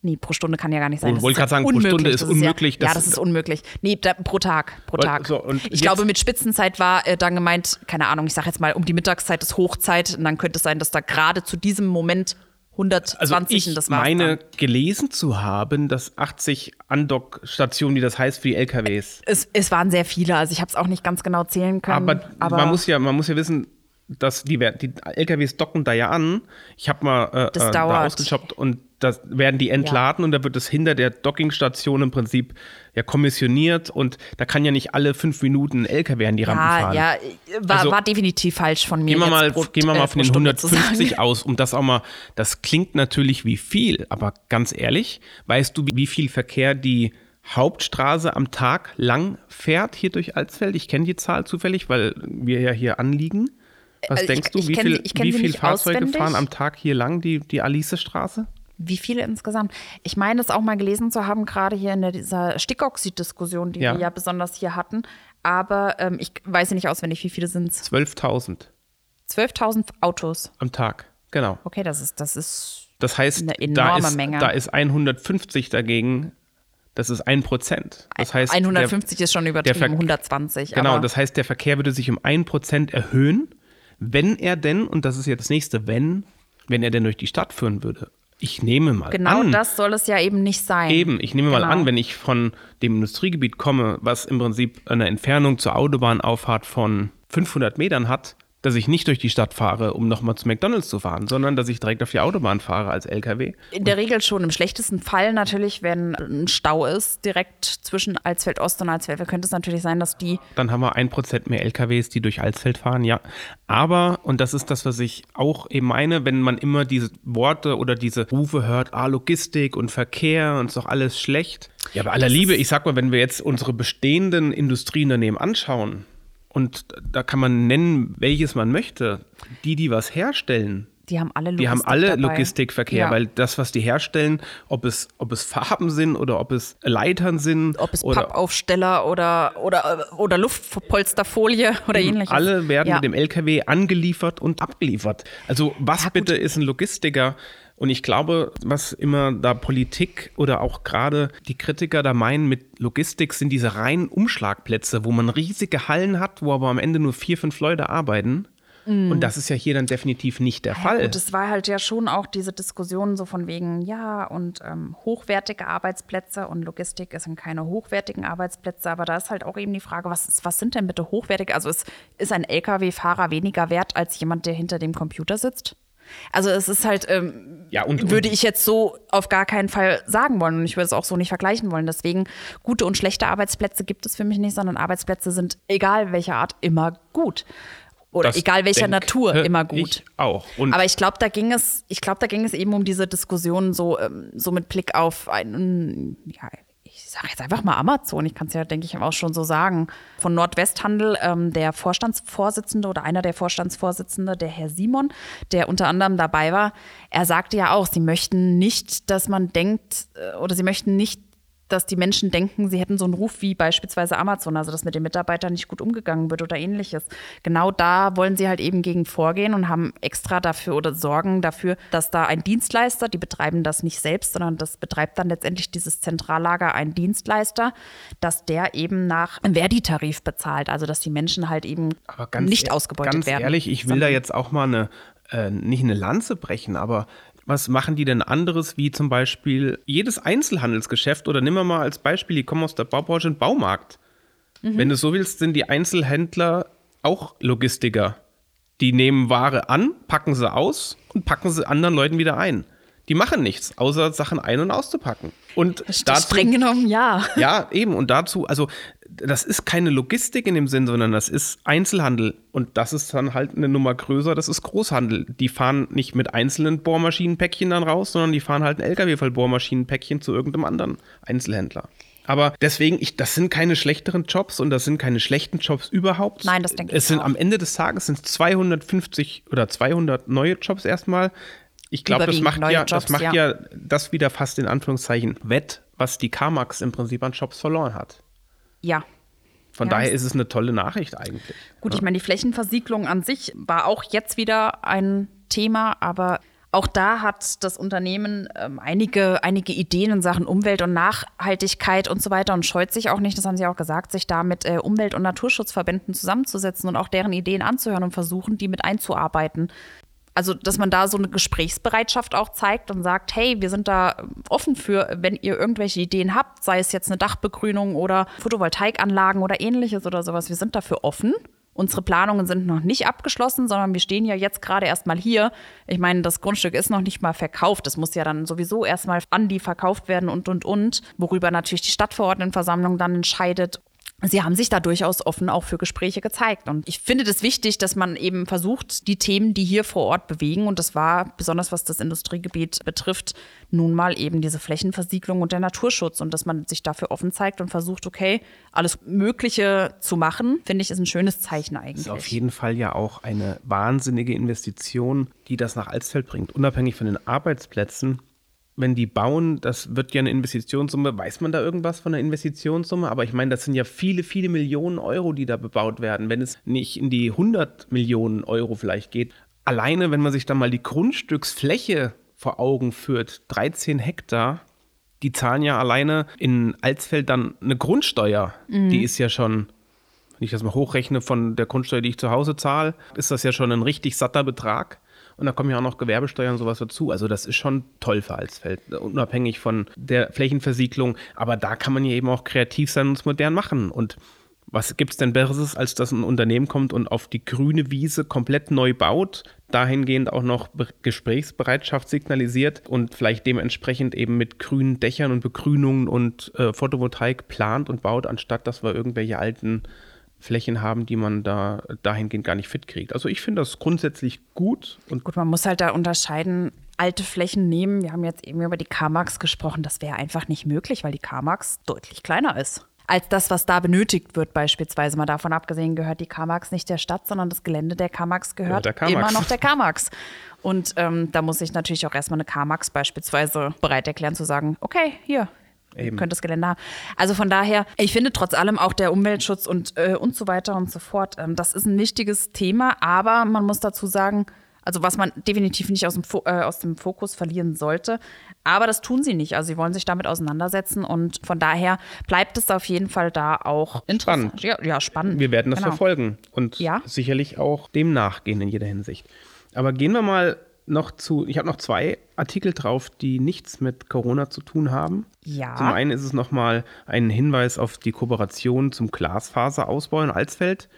Nee, pro Stunde kann ja gar nicht sein. Oh, Das wollte ist gerade sagen, pro unmöglich. Stunde ist Das unmöglich. Ja, ja, Das- das ist unmöglich. Nee, da, pro Tag. Pro Tag. so, ich glaube, mit Spitzenzeit war äh, dann gemeint, keine Ahnung, ich sage jetzt mal, um die Mittagszeit ist Hochzeit. Und dann könnte es sein, dass da gerade zu diesem Moment 120 Also das war's meine dann. gelesen zu haben, dass 80 Andockstationen, wie das heißt, für die LKWs. Es, es waren sehr viele, also ich habe es auch nicht ganz genau zählen können. Aber, aber man, muss ja, man muss ja wissen, dass die, die LKWs docken da ja an. Ich habe mal äh, Das äh, da ausgeshoppt und da werden die entladen und da wird es hinter der Dockingstation im Prinzip ja kommissioniert und da kann ja nicht alle fünf Minuten ein LKW an die Rampen ja, fahren. ja, war, Also, war definitiv falsch von mir. Gehen wir mal, pro- gehen wir äh, mal pro von den Stunde zu sagen. 150 aus, um das auch mal, das klingt natürlich wie viel, aber ganz ehrlich, weißt du, wie viel Verkehr die Hauptstraße am Tag lang fährt hier durch Alsfeld? Ich kenne die Zahl zufällig, weil wir ja hier anliegen. Was Also ich- denkst du, ich wie viel, kenn wie sie viel Fahrzeuge auswendig. fahren am Tag hier lang, die, die Alice-Straße? Wie viele insgesamt? Ich meine es auch mal gelesen zu haben, gerade hier in der, dieser Stickoxid-Diskussion, die Ja. wir ja besonders hier hatten. Aber ähm, ich weiß ja nicht auswendig, wie viele sind es? 12.000 12.000 Autos. am Tag, genau. Okay, das ist, das ist Das heißt, Eine da enorme ist, Menge. da ist 150 dagegen, das ist ein Prozent. Das heißt, der- 150 ist schon übertrieben, Ver- 120. Genau, das heißt, der Verkehr würde sich um 1% erhöhen, wenn er denn, und das ist jetzt das nächste, wenn, wenn er denn durch die Stadt führen würde. Ich nehme mal genau an. das soll es ja eben nicht sein. Eben, ich nehme mal Genau. an, wenn ich von dem Industriegebiet komme, was im Prinzip eine Entfernung zur Autobahnauffahrt von 500 Metern hat, dass ich nicht durch die Stadt fahre, um nochmal zu McDonalds zu fahren, sondern dass ich direkt auf die Autobahn fahre als LKW. In der Regel schon. Im schlechtesten Fall natürlich, wenn ein Stau ist, direkt zwischen Alsfeld Ost und Alsfeld, könnte es natürlich sein, dass die Dann haben wir ein Prozent mehr LKWs, die durch Alsfeld fahren, ja. Aber, und das ist das, was ich auch eben meine, wenn man immer diese Worte oder diese Rufe hört, ah, Logistik und Verkehr und ist doch alles schlecht. Ja, bei aller Liebe, ich sag mal, wenn wir jetzt unsere bestehenden Industrieunternehmen anschauen, und da kann man nennen, welches man möchte, die, die was herstellen, Die haben alle Logistik die haben alle. Logistikverkehr, Ja. weil das, was die herstellen, ob es, ob es Farben sind oder ob es Leitern sind Ob es oder Pappaufsteller oder, oder, oder Luftpolsterfolie oder ähnliches. Alle werden ja. mit dem LKW angeliefert und abgeliefert. Also was Ja, bitte ist ein Logistiker Und ich glaube, was immer da Politik oder auch gerade die Kritiker da meinen mit Logistik, sind diese reinen Umschlagplätze, wo man riesige Hallen hat, wo aber am Ende nur vier, fünf Leute arbeiten. Und das ist ja hier dann definitiv nicht der Ja, Fall. gut, es war halt ja schon auch diese Diskussion so von wegen, ja, und ähm, hochwertige Arbeitsplätze und Logistik sind keine hochwertigen Arbeitsplätze, aber da ist halt auch eben die Frage, was, ist, was sind denn bitte hochwertige? Also ist, ist ein Lkw-Fahrer weniger wert als jemand, der hinter dem Computer sitzt? Also es ist halt, ähm, Ja, und- würde ich jetzt so auf gar keinen Fall sagen wollen und ich würde es auch so nicht vergleichen wollen. Deswegen gute und schlechte Arbeitsplätze gibt es für mich nicht, sondern Arbeitsplätze sind egal welcher Art immer gut. Oder Das egal welcher Natur immer gut. Ich auch. Und Aber ich glaube, da ging es, ich glaube, da ging es eben um diese Diskussion so, ähm, so mit Blick auf einen, ja, ich sage jetzt einfach mal Amazon, ich kann es ja, denke ich, auch schon so sagen, von Nordwesthandel, ähm, der Vorstandsvorsitzende oder einer der Vorstandsvorsitzende, der Herr Simon, der unter anderem dabei war, er sagte ja auch, sie möchten nicht, dass man denkt, äh, oder sie möchten nicht dass die Menschen denken, sie hätten so einen Ruf wie beispielsweise Amazon, also dass mit den Mitarbeitern nicht gut umgegangen wird oder ähnliches. Genau da wollen sie halt eben gegen vorgehen und haben extra dafür oder sorgen dafür, dass da ein Dienstleister, die betreiben das nicht selbst, sondern das betreibt dann letztendlich dieses Zentrallager ein Dienstleister, dass der eben nach Verdi-Tarif bezahlt, also dass die Menschen halt eben ganz nicht ehr- ausgebeutet ganz werden. ehrlich, ich will da jetzt auch mal eine, äh, nicht eine Lanze brechen, aber was machen die denn anderes, wie zum Beispiel jedes Einzelhandelsgeschäft oder nimm mal als Beispiel, die kommen aus der Baubranche, ein Baumarkt. Mhm. Wenn du so willst, sind die Einzelhändler auch Logistiker. Die nehmen Ware an, packen sie aus und packen sie anderen Leuten wieder ein. Die machen nichts, außer Sachen ein- und auszupacken. Und dazu, Streng genommen, ja. ja, eben. Und dazu, also das ist keine Logistik in dem Sinn, sondern das ist Einzelhandel. Und das ist dann halt eine Nummer größer, das ist Großhandel. Die fahren nicht mit einzelnen Bohrmaschinenpäckchen dann raus, sondern die fahren halt ein LKW voll Bohrmaschinenpäckchen zu irgendeinem anderen Einzelhändler. Aber deswegen, ich, das sind keine schlechteren Jobs und das sind keine schlechten Jobs überhaupt. Nein, das denke ich Es sind auch. am Ende des Tages sind 250 oder 200 neue Jobs erstmal. Ich glaube, das macht ja, Jobs, das macht ja. ja das wieder fast in Anführungszeichen wett, was die Carmax im Prinzip an Jobs verloren hat. Ja, Von Ja, daher ist es eine tolle Nachricht eigentlich. Gut, ich meine, die Flächenversiegelung an sich war auch jetzt wieder ein Thema, aber auch da hat das Unternehmen ähm, einige, einige Ideen in Sachen Umwelt und Nachhaltigkeit und so weiter und scheut sich auch nicht, das haben sie auch gesagt, sich da mit äh, Umwelt- und Naturschutzverbänden zusammenzusetzen und auch deren Ideen anzuhören und versuchen, die mit einzuarbeiten. Also, dass man da so eine Gesprächsbereitschaft auch zeigt und sagt, hey, wir sind da offen für, wenn ihr irgendwelche Ideen habt, sei es jetzt eine Dachbegrünung oder Photovoltaikanlagen oder ähnliches oder sowas, wir sind dafür offen. Unsere Planungen sind noch nicht abgeschlossen, sondern wir stehen ja jetzt gerade erstmal hier. Ich meine, das Grundstück ist noch nicht mal verkauft. Es muss ja dann sowieso erstmal an die verkauft werden und, und, und, worüber natürlich die Stadtverordnetenversammlung dann entscheidet. Sie haben sich da durchaus offen auch für Gespräche gezeigt. Und ich finde das wichtig, dass man eben versucht, die Themen, die hier vor Ort bewegen, und das war besonders was das Industriegebiet betrifft, nun mal eben diese Flächenversiegelung und der Naturschutz und dass man sich dafür offen zeigt und versucht, okay, alles Mögliche zu machen, finde ich, ist ein schönes Zeichen eigentlich. ist auf jeden Fall ja auch eine wahnsinnige Investition, die das nach Alsfeld bringt. Unabhängig von den Arbeitsplätzen. Wenn die bauen, das wird ja eine Investitionssumme. Weiß man da irgendwas von der Investitionssumme? Aber ich meine, das sind ja viele, viele Millionen Euro, die da bebaut werden. Wenn es nicht in die 100 Millionen Euro vielleicht geht. Alleine, wenn man sich dann mal die Grundstücksfläche vor Augen führt, 13 Hektar, die zahlen ja alleine in Alsfeld dann eine Grundsteuer. Die ist ja schon wenn ich das mal hochrechne von der Grundsteuer, die ich zu Hause zahle, ist das ja schon ein richtig satter Betrag. Und da kommen ja auch noch Gewerbesteuern und sowas dazu. Also das ist schon toll für Alsfeld, unabhängig von der Flächenversiegelung. Aber da kann man ja eben auch kreativ sein und es modern machen. Und was gibt es denn Besseres, als dass ein Unternehmen kommt und auf die grüne Wiese komplett neu baut, dahingehend auch noch Be Gesprächsbereitschaft signalisiert und vielleicht dementsprechend eben mit grünen Dächern und Begrünungen und äh, Photovoltaik plant und baut, anstatt dass wir irgendwelche alten Flächen haben, die man da dahingehend gar nicht fit kriegt. Also ich finde das grundsätzlich gut und Gut, man muss halt da unterscheiden, alte Flächen nehmen. Wir haben jetzt eben über die Karmax gesprochen. Das wäre einfach nicht möglich, weil die Karmax deutlich kleiner ist. Als das, was da benötigt wird, beispielsweise. Mal davon abgesehen, gehört die Karmax nicht der Stadt, sondern das Gelände der Karmax gehört der Karmax. immer noch der Karmax. Und ähm, da muss ich natürlich auch erstmal eine Karmax beispielsweise bereit erklären zu sagen, okay, hier, Eben. könnt das Gelände haben. Also von daher, ich finde trotz allem auch der Umweltschutz und, äh, und so weiter und so fort, ähm, das ist ein wichtiges Thema, aber man muss dazu sagen, Also was man definitiv nicht aus dem, Fo äh, aus dem Fokus verlieren sollte. Aber das tun sie nicht. Also sie wollen sich damit auseinandersetzen und von daher bleibt es auf jeden Fall da auch Spannend. Ja, ja, spannend. Wir werden das Genau. verfolgen und Ja. sicherlich auch dem nachgehen in jeder Hinsicht. Aber gehen wir mal noch zu, ich habe noch zwei Artikel drauf, die nichts mit Corona zu tun haben. Ja. Zum einen ist es nochmal ein Hinweis auf die Kooperation zum Glasfaserausbau in Alsfeld.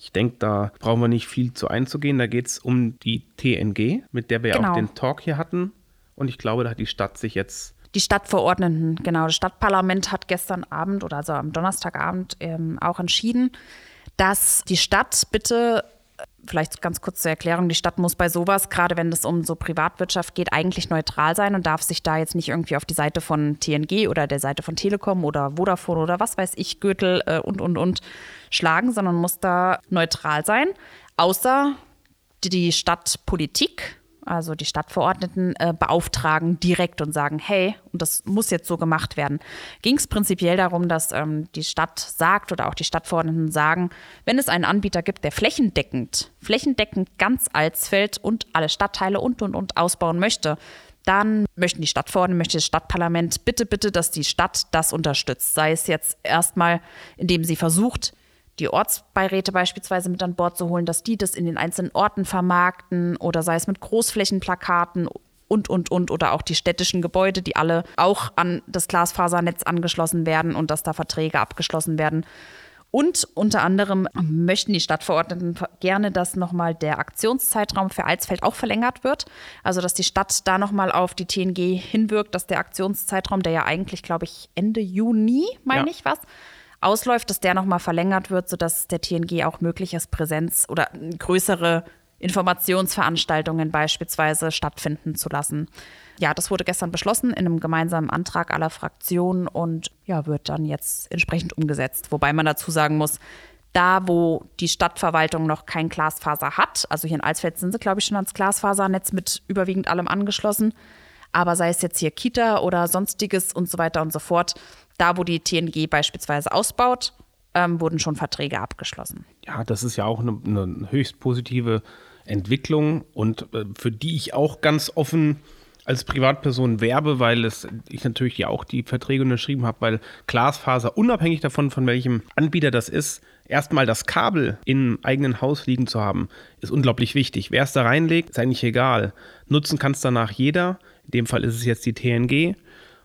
Ich denke, da brauchen wir nicht viel zu einzugehen. Da geht es um die TNG, mit der wir Genau. auch den Talk hier hatten. Und ich glaube, da hat die Stadt sich jetzt Die Stadtverordneten, genau. Das Stadtparlament hat gestern Abend oder also am Donnerstagabend ähm, auch entschieden, dass die Stadt bitte, vielleicht ganz kurz zur Erklärung, die Stadt muss bei sowas, gerade wenn es um so Privatwirtschaft geht, eigentlich neutral sein und darf sich da jetzt nicht irgendwie auf die Seite von TNG oder der Seite von Telekom oder Vodafone oder was weiß ich, Gürtel äh, und, und, und schlagen, sondern muss da neutral sein. Außer die- Stadtpolitik, also die Stadtverordneten, äh, beauftragen direkt und sagen, hey, und das muss jetzt so gemacht werden. Ging es prinzipiell darum, dass ähm, die Stadt sagt oder auch die Stadtverordneten sagen, wenn es einen Anbieter gibt, der flächendeckend, flächendeckend ganz Alsfeld und alle Stadtteile und und und ausbauen möchte, dann möchten die Stadtverordneten, möchte das Stadtparlament bitte, bitte, dass die Stadt das unterstützt. Sei es jetzt erstmal, indem sie versucht, die Ortsbeiräte beispielsweise mit an Bord zu holen, dass die das in den einzelnen Orten vermarkten oder sei es mit Großflächenplakaten und, und, und oder auch die städtischen Gebäude, die alle auch an das Glasfasernetz angeschlossen werden und dass da Verträge abgeschlossen werden. Und unter anderem möchten die Stadtverordneten gerne, dass nochmal der Aktionszeitraum für Alsfeld auch verlängert wird. Also, dass die Stadt da nochmal auf die TNG hinwirkt, dass der Aktionszeitraum, der ja eigentlich, glaube ich, Ende Juni, meine Ja. ich was, ausläuft, dass der nochmal verlängert wird, sodass der TNG auch möglich ist, Präsenz oder größere Informationsveranstaltungen beispielsweise stattfinden zu lassen. Ja, das wurde gestern beschlossen in einem gemeinsamen Antrag aller Fraktionen und ja, wird dann jetzt entsprechend umgesetzt. Wobei man dazu sagen muss, da, wo die Stadtverwaltung noch kein Glasfaser hat, also hier in Alsfeld sind sie, glaube ich, schon ans Glasfasernetz mit überwiegend allem angeschlossen, aber sei es jetzt hier Kita oder sonstiges und so weiter und so fort, da, wo die TNG beispielsweise ausbaut, ähm, wurden schon Verträge abgeschlossen. Ja, das ist ja auch eine, eine höchst positive Entwicklung und äh, für die ich auch ganz offen als Privatperson werbe, weil es, ich natürlich ja auch die Verträge unterschrieben habe, weil Glasfaser, unabhängig davon, von welchem Anbieter das ist, erstmal das Kabel im eigenen Haus liegen zu haben, ist unglaublich wichtig. Wer es da reinlegt, ist eigentlich egal. Nutzen kann es danach jeder. In dem Fall ist es jetzt die TNG.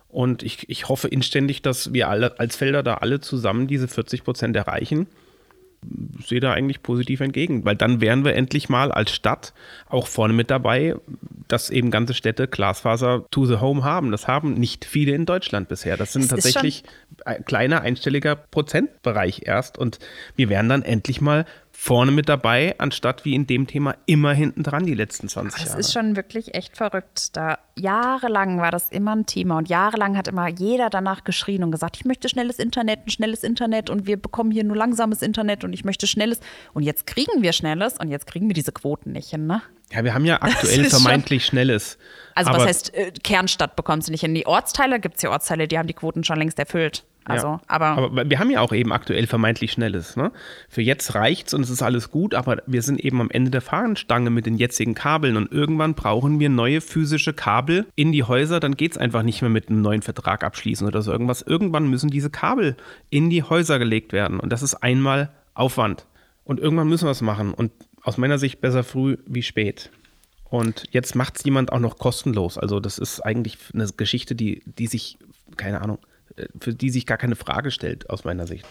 Und ich, ich hoffe inständig, dass wir alle als Felder da alle zusammen diese 40 Prozent erreichen sehe da eigentlich positiv entgegen, weil dann wären wir endlich mal als Stadt auch vorne mit dabei, dass eben ganze Städte Glasfaser to the home haben. Das haben nicht viele in Deutschland bisher. Das sind Es tatsächlich ein kleiner einstelliger Prozentbereich erst und wir wären dann endlich mal vorne mit dabei, anstatt wie in dem Thema immer hinten dran die letzten 20 Das Jahre. ist schon wirklich echt verrückt. Da jahrelang war das immer ein Thema und jahrelang hat immer jeder danach geschrien und gesagt, ich möchte schnelles Internet, ein schnelles Internet und wir bekommen hier nur langsames Internet und ich möchte schnelles. Und jetzt kriegen wir schnelles und jetzt kriegen wir diese Quoten nicht hin, ne? Ja, wir haben ja aktuell schon- vermeintlich Schnelles. Also was heißt, äh, Kernstadt bekommt sie nicht hin. Die Ortsteile gibt es ja Ortsteile, die haben die Quoten schon längst erfüllt. Also, ja. aber, aber wir haben ja auch eben aktuell vermeintlich Schnelles. Ne? Für jetzt reicht's und es ist alles gut, aber wir sind eben am Ende der Fahnenstange mit den jetzigen Kabeln und irgendwann brauchen wir neue physische Kabel in die Häuser. Dann geht's einfach nicht mehr mit einem neuen Vertrag abschließen oder so irgendwas. Irgendwann müssen diese Kabel in die Häuser gelegt werden und das ist einmal Aufwand. Und irgendwann müssen wir es machen und aus meiner Sicht besser früh wie spät. Und jetzt macht es jemand auch noch kostenlos. Also das ist eigentlich eine Geschichte, die, die sich, keine Ahnung, äh, für die sich gar keine Frage stellt, aus meiner Sicht.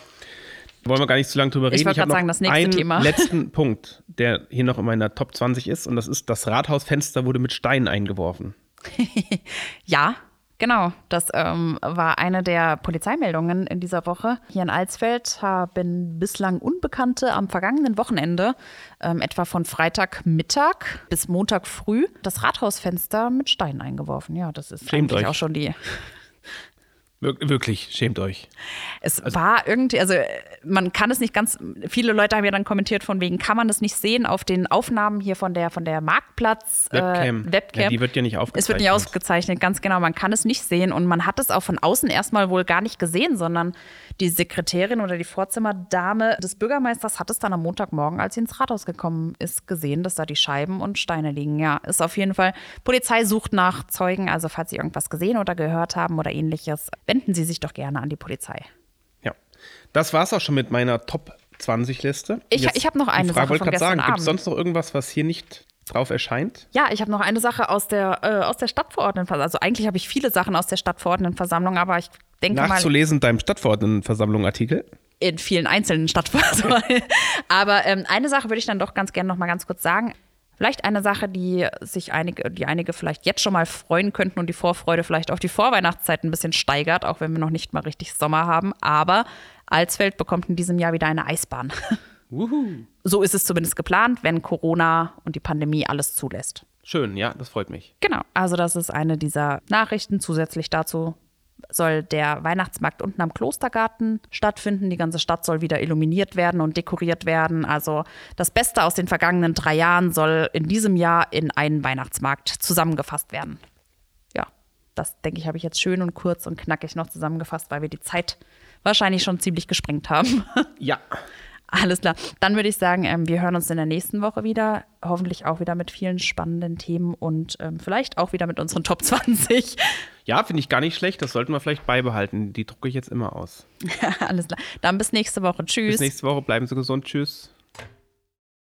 Wollen wir gar nicht zu lange drüber Ich reden. wollte hab grad sagen, das nächste einen Thema. letzten Punkt, der hier noch in meiner Top 20 ist. Und das ist, das Rathausfenster wurde mit Steinen eingeworfen. Ja, genau. Das ähm, war eine der Polizeimeldungen in dieser Woche. Hier in Alsfeld haben bislang Unbekannte am vergangenen Wochenende, ähm, etwa von Freitagmittag bis Montag früh, das Rathausfenster mit Steinen eingeworfen. Ja, das ist Schämt eigentlich euch. auch schon die. Wir wirklich, schämt euch. Es war irgendwie, also äh, man kann es nicht ganz, viele Leute haben ja dann kommentiert von wegen, kann man das nicht sehen auf den Aufnahmen hier von der, von der Marktplatz Webcam. Äh, Webcam. Ja, die wird ja nicht aufgezeichnet. Es wird nicht ausgezeichnet, ganz genau. Man kann es nicht sehen und man hat es auch von außen erstmal wohl gar nicht gesehen, sondern die Sekretärin oder die Vorzimmerdame des Bürgermeisters hat es dann am Montagmorgen, als sie ins Rathaus gekommen ist, gesehen, dass da die Scheiben und Steine liegen. Ja, ist auf jeden Fall. Polizei sucht nach Zeugen, also falls Sie irgendwas gesehen oder gehört haben oder ähnliches, wenden Sie sich doch gerne an die Polizei. Ja, das war's auch schon mit meiner Top 20 Liste. Ich, ich habe noch eine Frage Sache wollte gerade sagen, gibt es sonst noch irgendwas, was hier nicht drauf erscheint? Ja, ich habe noch eine Sache aus der, äh, aus der Stadtverordnetenversammlung. Also eigentlich habe ich viele Sachen aus der Stadtverordnetenversammlung, aber ich denke mal Nachzulesen in deinem Stadtverordnetenversammlung-Artikel. in vielen einzelnen Stadtverordneten. aber ähm, eine Sache würde ich dann doch ganz gerne noch mal ganz kurz sagen. Vielleicht eine Sache, die sich einige, die einige vielleicht jetzt schon mal freuen könnten und die Vorfreude vielleicht auf die Vorweihnachtszeit ein bisschen steigert, auch wenn wir noch nicht mal richtig Sommer haben. Aber Alsfeld bekommt in diesem Jahr wieder eine Eisbahn. Wuhu. So ist es zumindest geplant, wenn Corona und die Pandemie alles zulässt. Schön, ja, das freut mich. Genau, also das ist eine dieser Nachrichten. Zusätzlich dazu soll der Weihnachtsmarkt unten am Klostergarten stattfinden. Die ganze Stadt soll wieder illuminiert werden und dekoriert werden. Also das Beste aus den vergangenen drei Jahren soll in diesem Jahr in einen Weihnachtsmarkt zusammengefasst werden. Ja, das denke ich, habe ich jetzt schön und kurz und knackig noch zusammengefasst, weil wir die Zeit wahrscheinlich schon ziemlich gesprengt haben. Ja, Alles klar. Dann würde ich sagen, ähm, wir hören uns in der nächsten Woche wieder. Hoffentlich auch wieder mit vielen spannenden Themen und ähm, vielleicht auch wieder mit unseren Top 20. ja, finde ich gar nicht schlecht. Das sollten wir vielleicht beibehalten. Die drucke ich jetzt immer aus. Alles klar. Dann bis nächste Woche. Tschüss. Bis nächste Woche. Bleiben Sie gesund. Tschüss.